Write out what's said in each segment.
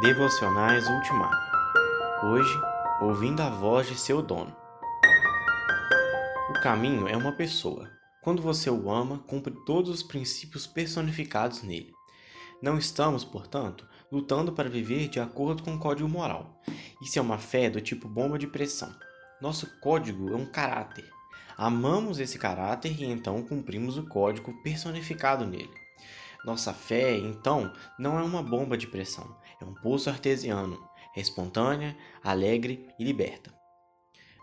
Devocionais Ultimato. Hoje, ouvindo a voz de seu dono. O caminho é uma pessoa. Quando você o ama, cumpre todos os princípios personificados nele. Não estamos, portanto, lutando para viver de acordo com o código moral. Isso é uma fé do tipo bomba de pressão. Nosso código é um caráter. Amamos esse caráter e então cumprimos o código personificado nele. Nossa fé, então, não é uma bomba de pressão, é um pulso artesiano, é espontânea, alegre e liberta.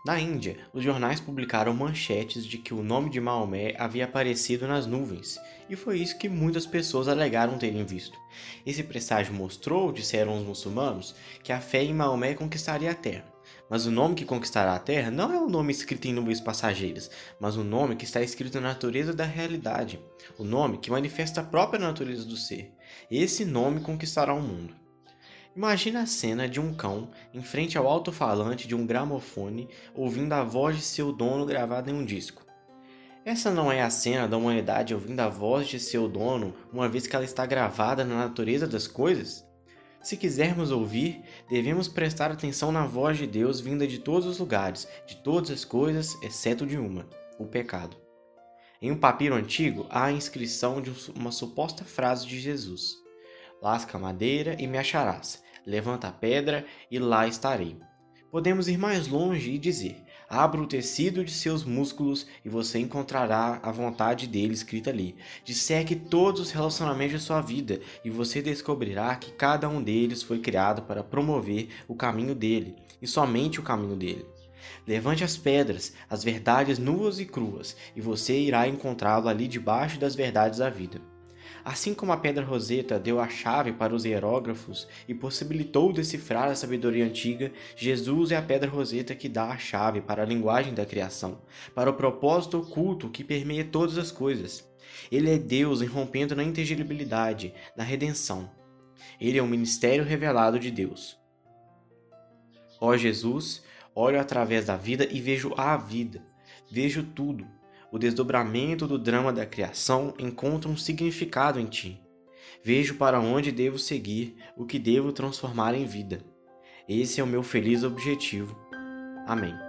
Na Índia, os jornais publicaram manchetes de que o nome de Maomé havia aparecido nas nuvens, e foi isso que muitas pessoas alegaram terem visto. Esse presságio mostrou, disseram os muçulmanos, que a fé em Maomé conquistaria a terra. Mas o nome que conquistará a terra não é o nome escrito em nuvens passageiras, mas o nome que está escrito na natureza da realidade, o nome que manifesta a própria natureza do ser. Esse nome conquistará o mundo. Imagina a cena de um cão em frente ao alto-falante de um gramofone, ouvindo a voz de seu dono gravada em um disco. Essa não é a cena da humanidade ouvindo a voz de seu dono, uma vez que ela está gravada na natureza das coisas? Se quisermos ouvir, devemos prestar atenção na voz de Deus vinda de todos os lugares, de todas as coisas, exceto de uma: o pecado. Em um papiro antigo há a inscrição de uma suposta frase de Jesus: Lasca a madeira e me acharás, levanta a pedra e lá estarei. Podemos ir mais longe e dizer: abra o tecido de seus músculos e você encontrará a vontade dele escrita ali. Disseque todos os relacionamentos de sua vida e você descobrirá que cada um deles foi criado para promover o caminho dele e somente o caminho dele. Levante as pedras, as verdades nuas e cruas, e você irá encontrá-lo ali debaixo das verdades da vida. Assim como a pedra roseta deu a chave para os hierógrafos e possibilitou decifrar a sabedoria antiga, Jesus é a pedra roseta que dá a chave para a linguagem da criação, para o propósito oculto que permeia todas as coisas. Ele é Deus irrompendo na inteligibilidade, na redenção. Ele é o ministério revelado de Deus. Ó Jesus, olho através da vida e vejo a vida, vejo tudo, o desdobramento do drama da criação encontra um significado em ti. Vejo para onde devo seguir, o que devo transformar em vida. Esse é o meu feliz objetivo. Amém.